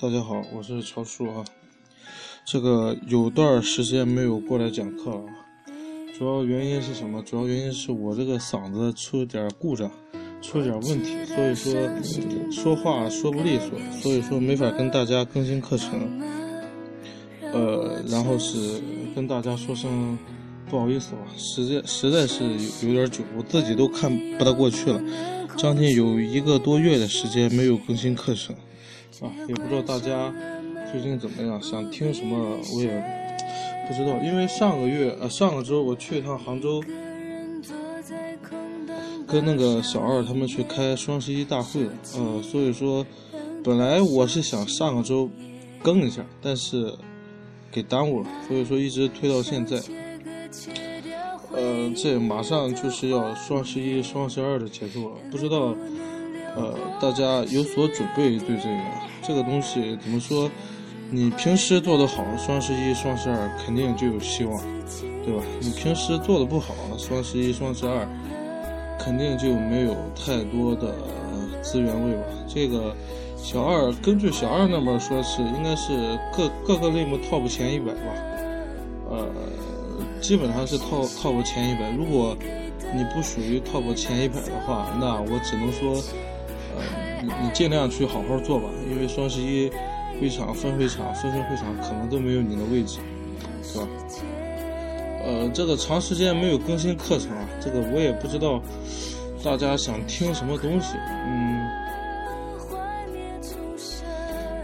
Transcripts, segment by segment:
大家好，我是乔叔啊。这个有段时间没有过来讲课了，主要原因是什么？主要原因是我这个嗓子出了点故障，出了点问题，所以说说话说不利索，所以说没法跟大家更新课程。呃，然后是跟大家说声不好意思吧，时间实在是有有点久，我自己都看不大过去了，将近有一个多月的时间没有更新课程。啊，也不知道大家最近怎么样，想听什么我也不知道。因为上个月呃上个周我去一趟杭州，跟那个小二他们去开双十一大会，呃，所以说本来我是想上个周更一下，但是给耽误了，所以说一直推到现在。呃，这马上就是要双十一、双十二的节奏了，不知道。呃，大家有所准备对这个这个东西怎么说？你平时做的好，双十一、双十二肯定就有希望，对吧？你平时做的不好，双十一、双十二肯定就没有太多的资源位吧。这个小二根据小二那边说是应该是各各个类目 top 前一百吧，呃，基本上是 top top 前一百。如果你不属于 top 前一百的话，那我只能说。呃你你尽量去好好做吧，因为双十一会场分会场分分会场可能都没有你的位置，是吧？呃，这个长时间没有更新课程啊，这个我也不知道大家想听什么东西，嗯，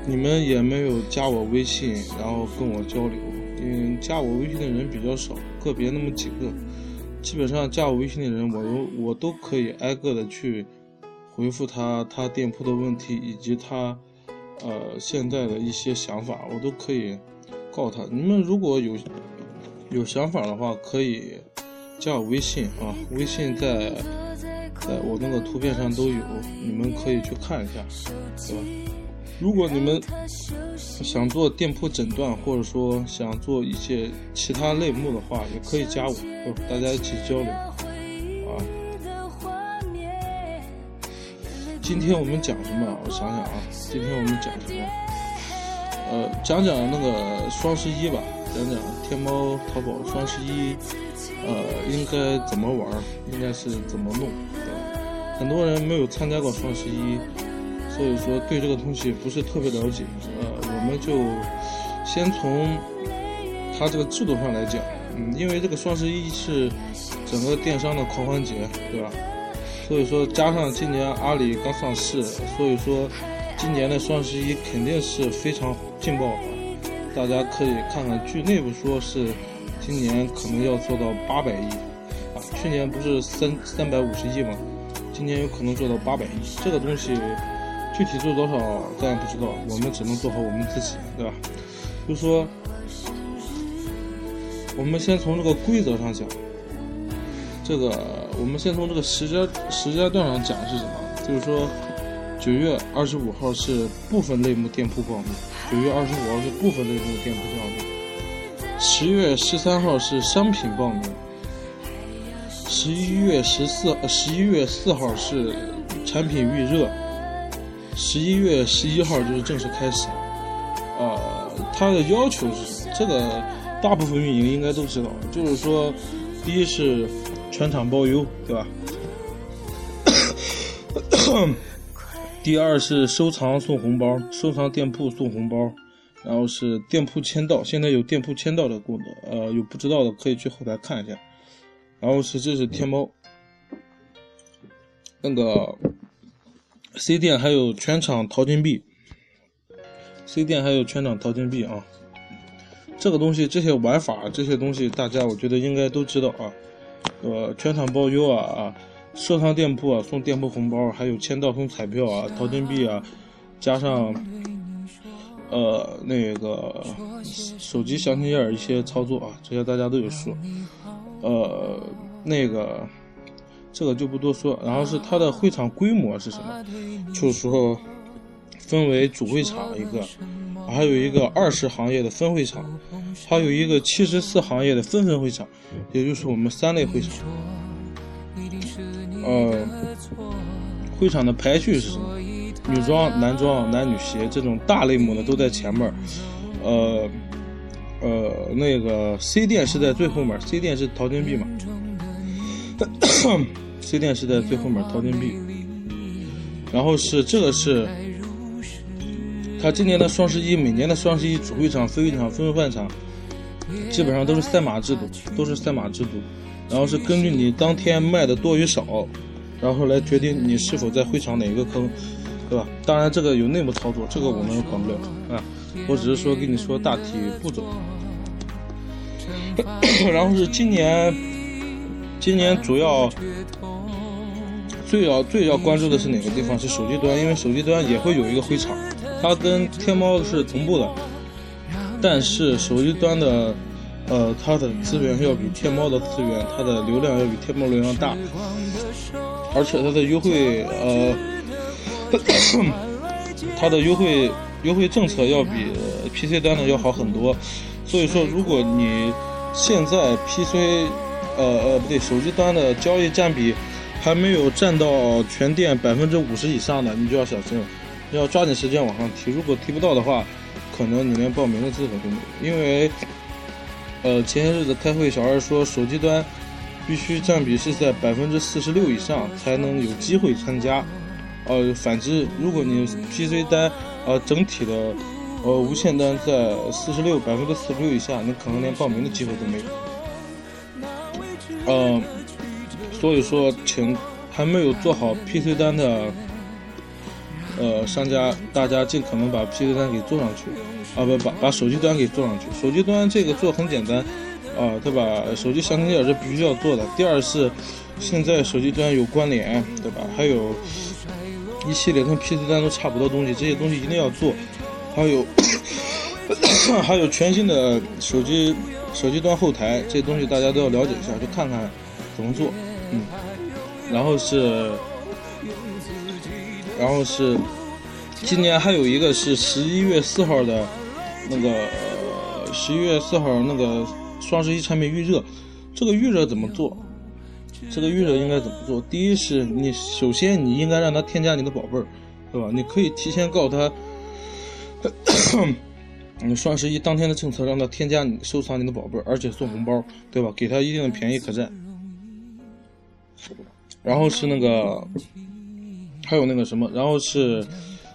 你们也没有加我微信，然后跟我交流，因为加我微信的人比较少，个别那么几个，基本上加我微信的人，我都我都可以挨个的去。回复他他店铺的问题以及他，呃现在的一些想法，我都可以告他。你们如果有有想法的话，可以加我微信啊，微信在在我那个图片上都有，你们可以去看一下，对吧？如果你们想做店铺诊断，或者说想做一些其他类目的话，也可以加我，大家一起交流。今天我们讲什么？我想想啊，今天我们讲什么？呃，讲讲那个双十一吧，讲讲天猫、淘宝双十一，呃，应该怎么玩，应该是怎么弄。很多人没有参加过双十一，所以说对这个东西不是特别了解。呃，我们就先从它这个制度上来讲，嗯，因为这个双十一是整个电商的狂欢节，对吧？所以说，加上今年阿里刚上市，所以说今年的双十一肯定是非常劲爆的。大家可以看看，据内部说是今年可能要做到八百亿啊。去年不是三三百五十亿吗？今年有可能做到八百亿。这个东西具体做多少咱也不知道，我们只能做好我们自己，对吧？就说，我们先从这个规则上讲，这个。我们先从这个时间时间段上讲是什么？就是说，九月二十五号是部分类目店铺报名，九月二十五号是部分类目店铺报名，十月十三号是商品报名，十一月十四十一月四号是产品预热，十一月十一号就是正式开始。呃，它的要求是这个大部分运营应该都知道，就是说，第一是。全场包邮，对吧？第二是收藏送红包，收藏店铺送红包，然后是店铺签到，现在有店铺签到的功能，呃，有不知道的可以去后台看一下。然后是这是天猫，那个 C 店还有全场淘金币，C 店还有全场淘金币啊。这个东西这些玩法这些东西，大家我觉得应该都知道啊。呃，全场包邮啊啊，收藏店铺啊送店铺红包，还有签到送彩票啊，淘金币啊，加上呃那个手机详情页一些操作啊，这些大家都有数。呃，那个这个就不多说。然后是它的会场规模是什么？就是说分为主会场一个。还有一个二十行业的分会场，还有一个七十四行业的分分会场，也就是我们三类会场。呃，会场的排序是什么？女装、男装、男女鞋这种大类目的都在前面，呃呃，那个 C 店是在最后面，C 店是淘金币嘛，C 店是在最后面淘金币，然后是这个是，他今年的双十一，每年的双十一主会场、分会场、分换场，基本上都是赛马制度，都是赛马制度，然后是根据你当天卖的多与少，然后来决定你是否在会场哪一个坑。对吧？当然，这个有内幕操作，这个我们管不了啊。我只是说跟你说大体步骤。然后是今年，今年主要最要最要关注的是哪个地方？是手机端，因为手机端也会有一个会场，它跟天猫是同步的，但是手机端的呃，它的资源要比天猫的资源，它的流量要比天猫流量大，而且它的优惠呃。它的优惠优惠政策要比 PC 端的要好很多，所以说如果你现在 PC 呃呃不对手机端的交易占比还没有占到全店百分之五十以上的，你就要小心了，要抓紧时间往上提。如果提不到的话，可能你连报名的资格都没有。因为呃前些日子开会，小二说手机端必须占比是在百分之四十六以上才能有机会参加。呃，反之，如果你 PC 单，呃，整体的，呃，无线单在四十六百分之四十六以下，你可能连报名的机会都没有。呃，所以说，请还没有做好 PC 单的，呃，商家，大家尽可能把 PC 端给做上去，啊，不，把把手机端给做上去。手机端这个做很简单，啊，对吧？手机详情页是必须要做的。第二是，现在手机端有关联，对吧？还有。一系列跟 PC 端都差不多东西，这些东西一定要做。还有，还有全新的手机手机端后台，这些东西大家都要了解一下，去看看怎么做。嗯，然后是，然后是，今年还有一个是十一月四号的，那个十一月四号那个双十一产品预热，这个预热怎么做？这个预热应该怎么做？第一是你首先你应该让他添加你的宝贝儿，对吧？你可以提前告诉他，你双十一当天的政策让他添加你收藏你的宝贝儿，而且送红包，对吧？给他一定的便宜可占。然后是那个，还有那个什么，然后是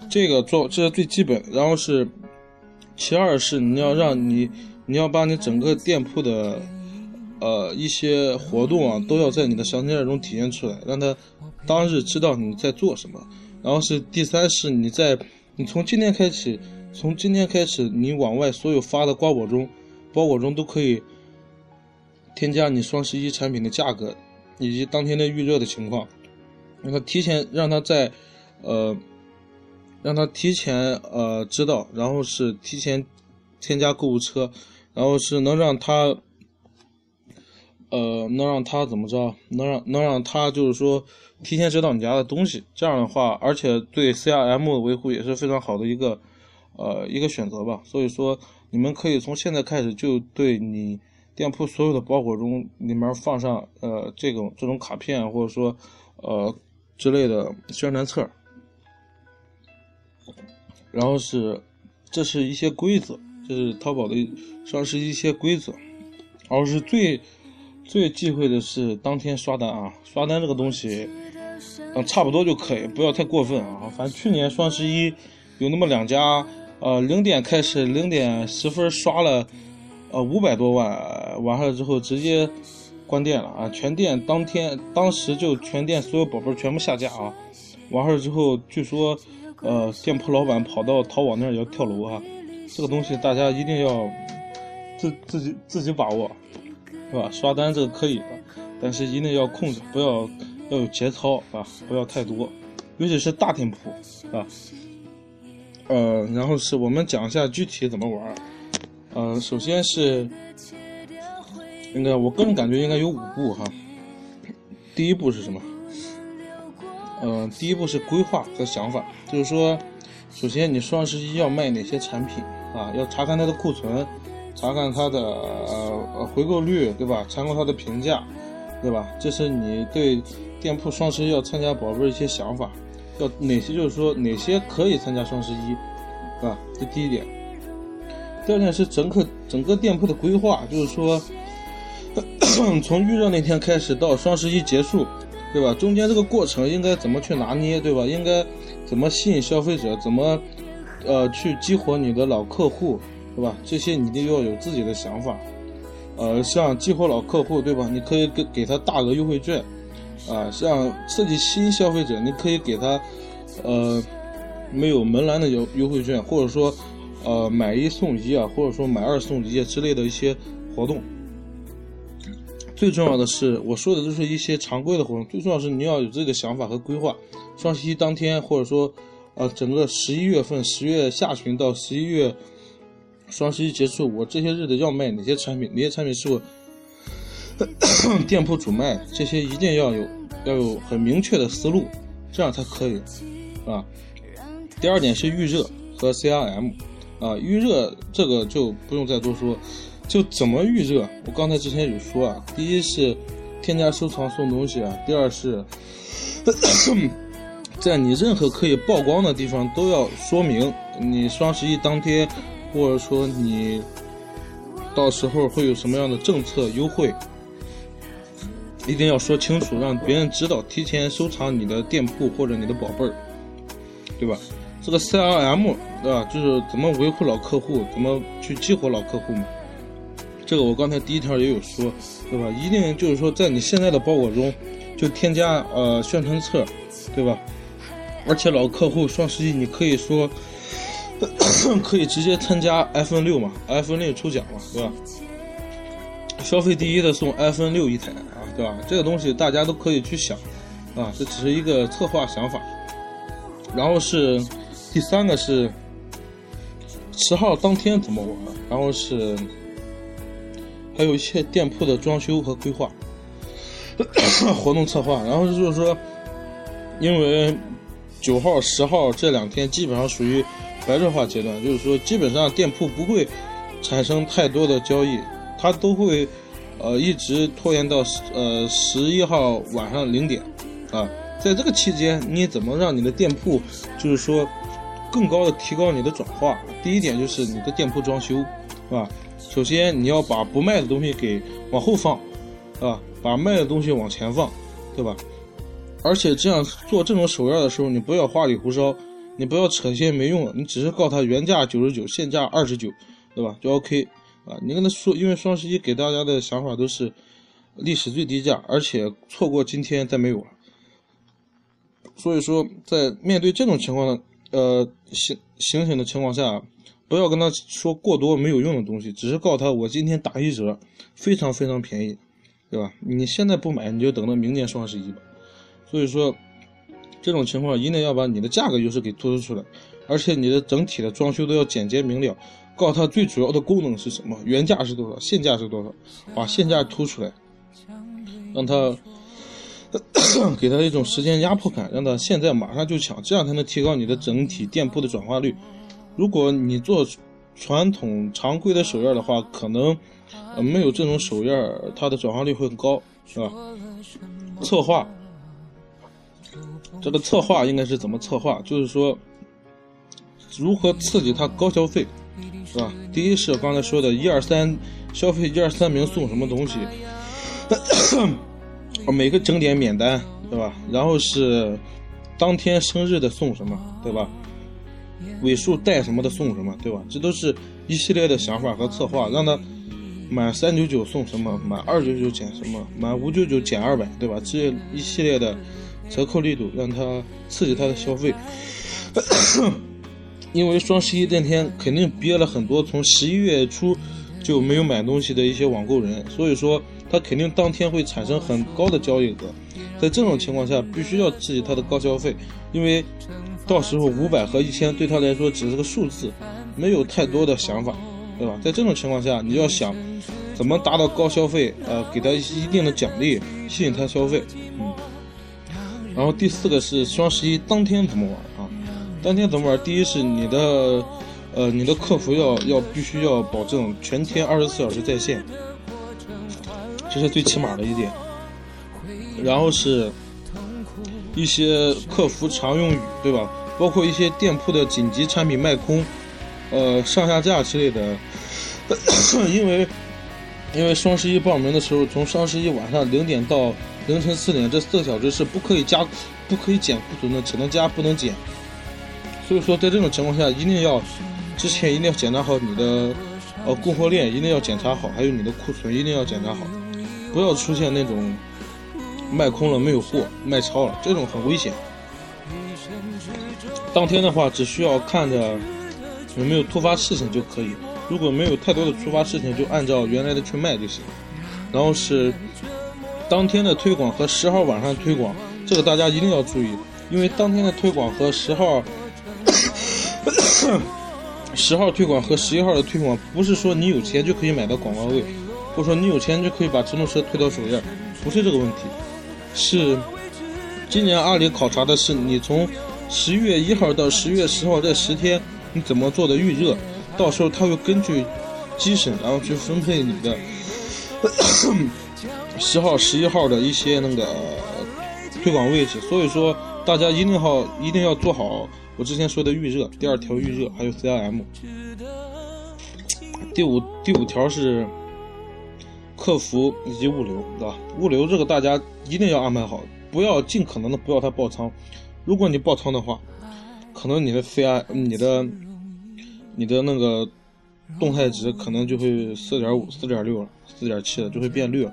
这个做这是最基本，然后是其二是你要让你你要把你整个店铺的。呃，一些活动啊，都要在你的详情页中体现出来，让他当日知道你在做什么。然后是第三，是你在你从今天开始，从今天开始，你往外所有发的包裹中，包裹中都可以添加你双十一产品的价格以及当天的预热的情况，让他提前让他在呃让他提前呃知道，然后是提前添加购物车，然后是能让他。呃，能让他怎么着？能让能让他就是说提前知道你家的东西，这样的话，而且对 CRM 的维护也是非常好的一个呃一个选择吧。所以说，你们可以从现在开始就对你店铺所有的包裹中里面放上呃这种这种卡片或者说呃之类的宣传册，然后是这是一些规则，这是淘宝的双十一一些规则，然后是最。最忌讳的是当天刷单啊！刷单这个东西，嗯，差不多就可以，不要太过分啊。反正去年双十一有那么两家，呃，零点开始，零点十分刷了，呃，五百多万，完了之后直接关店了啊！全店当天当时就全店所有宝贝全部下架啊！完事儿之后，据说，呃，店铺老板跑到淘宝那儿要跳楼啊！这个东西大家一定要自自己自己把握。是吧？刷单这个可以的，但是一定要控制，不要要有节操啊，不要太多，尤其是大店铺啊。呃，然后是我们讲一下具体怎么玩。呃，首先是应该我个人感觉应该有五步哈。第一步是什么？嗯，第一步是规划和想法，就是说，首先你双十一要卖哪些产品啊？要查看它的库存。查看它的呃回购率，对吧？参考它的评价，对吧？这是你对店铺双十一要参加宝贝一些想法。要哪些就是说哪些可以参加双十一，啊，这第一点。第二点是整个整个店铺的规划，就是说从预热那天开始到双十一结束，对吧？中间这个过程应该怎么去拿捏，对吧？应该怎么吸引消费者，怎么呃去激活你的老客户，对吧？这些你一定要有自己的想法。呃，像激活老客户，对吧？你可以给给他大额优惠券，啊，像刺激新消费者，你可以给他，呃，没有门栏的优优惠券，或者说，呃，买一送一啊，或者说买二送一之类的一些活动。最重要的是，我说的都是一些常规的活动，最重要是你要有自己的想法和规划。双十一当天，或者说，呃，整个十一月份，十月下旬到十一月。双十一结束，我这些日子要卖哪些产品？哪些产品是我 店铺主卖？这些一定要有要有很明确的思路，这样才可以啊。第二点是预热和 CRM 啊，预热这个就不用再多说，就怎么预热？我刚才之前有说啊，第一是添加收藏送东西啊，第二是 在你任何可以曝光的地方都要说明你双十一当天。或者说你到时候会有什么样的政策优惠，一定要说清楚，让别人知道，提前收藏你的店铺或者你的宝贝儿，对吧？这个 CRM 对吧？就是怎么维护老客户，怎么去激活老客户嘛。这个我刚才第一条也有说，对吧？一定就是说在你现在的包裹中就添加呃宣传册，对吧？而且老客户双十一你可以说。可以直接参加 iPhone 六嘛？iPhone 六抽奖嘛，对吧？消费第一的送 iPhone 六一台啊，对吧？这个东西大家都可以去想啊，这只是一个策划想法。然后是第三个是十号当天怎么玩？然后是还有一些店铺的装修和规划、活动策划。然后就是说，因为九号、十号这两天基本上属于。白热化阶段，就是说，基本上店铺不会产生太多的交易，它都会呃一直拖延到呃十一号晚上零点啊。在这个期间，你怎么让你的店铺就是说更高的提高你的转化？第一点就是你的店铺装修，是吧？首先你要把不卖的东西给往后放，啊，把卖的东西往前放，对吧？而且这样做这种手样的时候，你不要花里胡哨。你不要扯些没用的，你只是告他原价九十九，现价二十九，对吧？就 OK 啊。你跟他说，因为双十一给大家的想法都是历史最低价，而且错过今天再没有了。所以说，在面对这种情况的呃醒醒醒的情况下，不要跟他说过多没有用的东西，只是告诉他我今天打一折，非常非常便宜，对吧？你现在不买，你就等到明年双十一吧。所以说。这种情况一定要把你的价格优势给突出出来，而且你的整体的装修都要简洁明了，告诉他最主要的功能是什么，原价是多少，现价是多少，把现价突出来，让他 给他一种时间压迫感，让他现在马上就抢，这样才能提高你的整体店铺的转化率。如果你做传统常规的手印的话，可能呃没有这种手印，它的转化率会很高，是吧？策划。这个策划应该是怎么策划？就是说，如何刺激他高消费，是吧？第一是刚才说的一二三消费一二三名送什么东西，每个整点免单，对吧？然后是当天生日的送什么，对吧？尾数带什么的送什么，对吧？这都是一系列的想法和策划，让他满三九九送什么，满二九九减什么，满五九九减二百，对吧？这一系列的。折扣力度让他刺激他的消费，因为双十一那天肯定憋了很多从十一月初就没有买东西的一些网购人，所以说他肯定当天会产生很高的交易额。在这种情况下，必须要刺激他的高消费，因为到时候五百和一千对他来说只是个数字，没有太多的想法，对吧？在这种情况下，你要想怎么达到高消费，呃，给他一定的奖励，吸引他消费，嗯。然后第四个是双十一当天怎么玩啊？当天怎么玩？第一是你的，呃，你的客服要要必须要保证全天二十四小时在线，这是最起码的一点。然后是一些客服常用语，对吧？包括一些店铺的紧急产品卖空，呃，上下架之类的。因为因为双十一报名的时候，从双十一晚上零点到凌晨四点这四个小时是不可以加、不可以减库存的，只能加不能减。所以说，在这种情况下，一定要之前一定要检查好你的呃供货链，一定要检查好，还有你的库存一定要检查好，不要出现那种卖空了没有货、卖超了，这种很危险。当天的话，只需要看着有没有突发事情就可以。如果没有太多的突发事情，就按照原来的去卖就行。然后是当天的推广和十号晚上推广，这个大家一定要注意，因为当天的推广和十号十号推广和十一号的推广，不是说你有钱就可以买到广告位，或者说你有钱就可以把直通车推到首页，不是这个问题。是今年阿里考察的是你从十一月一号到十一月十号这十天你怎么做的预热。到时候他会根据机审，然后去分配你的十号、十一号的一些那个推广位置。所以说，大家一定要一定要做好我之前说的预热。第二条预热还有 CRM。第五第五条是客服以及物流，对吧？物流这个大家一定要安排好，不要尽可能的不要它爆仓。如果你爆仓的话，可能你的 CI 你的。你的那个动态值可能就会四点五、四点六了，四点七了就会变绿了。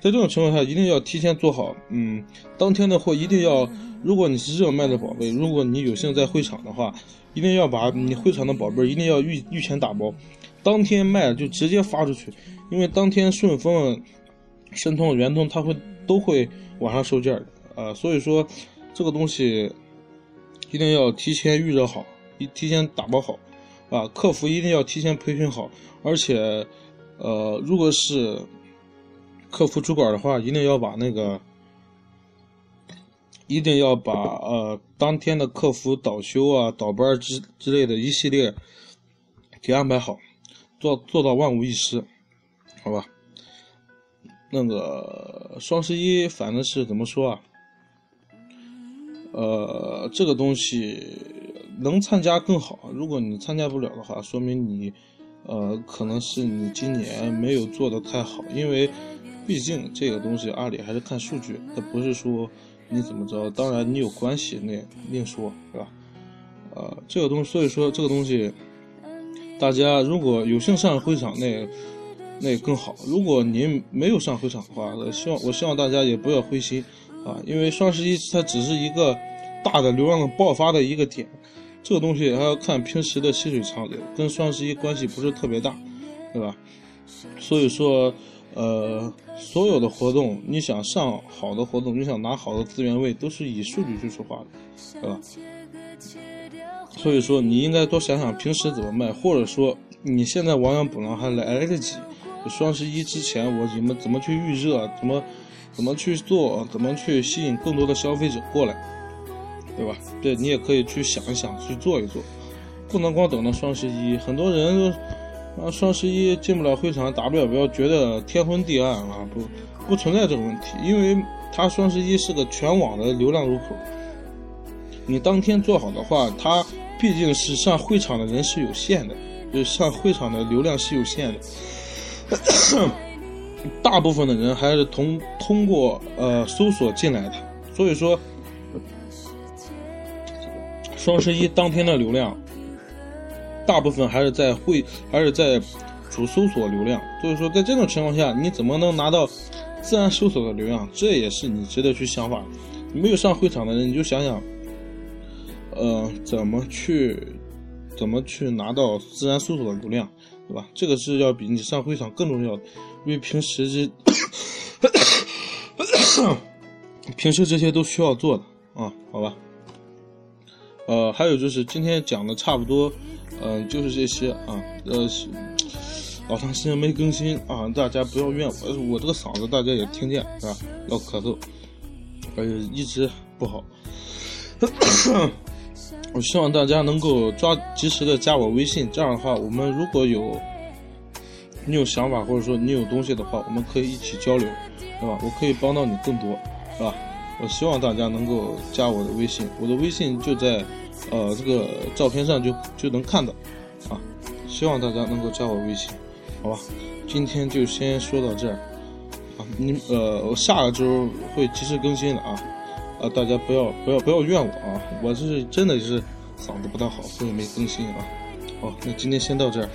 在这种情况下，一定要提前做好，嗯，当天的货一定要，如果你是热卖的宝贝，如果你有幸在会场的话，一定要把你会场的宝贝一定要预预前打包，当天卖就直接发出去，因为当天顺丰、申通、圆通它会都会晚上收件的，呃，所以说这个东西一定要提前预热好，一提前打包好。啊，客服一定要提前培训好，而且，呃，如果是客服主管的话，一定要把那个，一定要把呃当天的客服倒休啊、倒班之之类的一系列给安排好，做做到万无一失，好吧？那个双十一反正是怎么说啊？呃，这个东西。能参加更好，如果你参加不了的话，说明你，呃，可能是你今年没有做的太好，因为，毕竟这个东西阿里还是看数据，它不是说你怎么着，当然你有关系那另说，是吧？呃，这个东西，所以说这个东西，大家如果有幸上会场，那那更好。如果您没有上会场的话，希望我希望大家也不要灰心啊，因为双十一它只是一个大的流量的爆发的一个点。这个东西还要看平时的细水长流，跟双十一关系不是特别大，对吧？所以说，呃，所有的活动，你想上好的活动，你想拿好的资源位，都是以数据去说话的，对吧？所以说，你应该多想想平时怎么卖，或者说你现在亡羊补牢还来得及。双十一之前，我怎么怎么去预热，怎么怎么去做，怎么去吸引更多的消费者过来。对吧？对你也可以去想一想，去做一做，不能光等到双十一。很多人都啊，双十一进不了会场，打不了标，觉得天昏地暗啊，不不存在这个问题，因为它双十一是个全网的流量入口。你当天做好的话，它毕竟是上会场的人是有限的，就上会场的流量是有限的，大部分的人还是通通过呃搜索进来的，所以说。双十一当天的流量，大部分还是在会，还是在主搜索流量。所以说，在这种情况下，你怎么能拿到自然搜索的流量？这也是你值得去想法。没有上会场的人，你就想想，呃，怎么去，怎么去拿到自然搜索的流量，对吧？这个是要比你上会场更重要的，因为平时这，平时这些都需要做的啊，好吧？呃，还有就是今天讲的差不多，嗯，就是这些啊。呃，老长时间没更新啊，大家不要怨我，我这个嗓子大家也听见是吧？要咳嗽，而且一直不好。我希望大家能够抓及时的加我微信，这样的话，我们如果有你有想法或者说你有东西的话，我们可以一起交流，对吧？我可以帮到你更多，是吧？我希望大家能够加我的微信，我的微信就在呃这个照片上就就能看到啊。希望大家能够加我微信，好吧？今天就先说到这儿啊，你呃我下个周会及时更新的啊，啊大家不要不要不要怨我啊，我是真的是嗓子不大好，所以没更新啊。好，那今天先到这儿。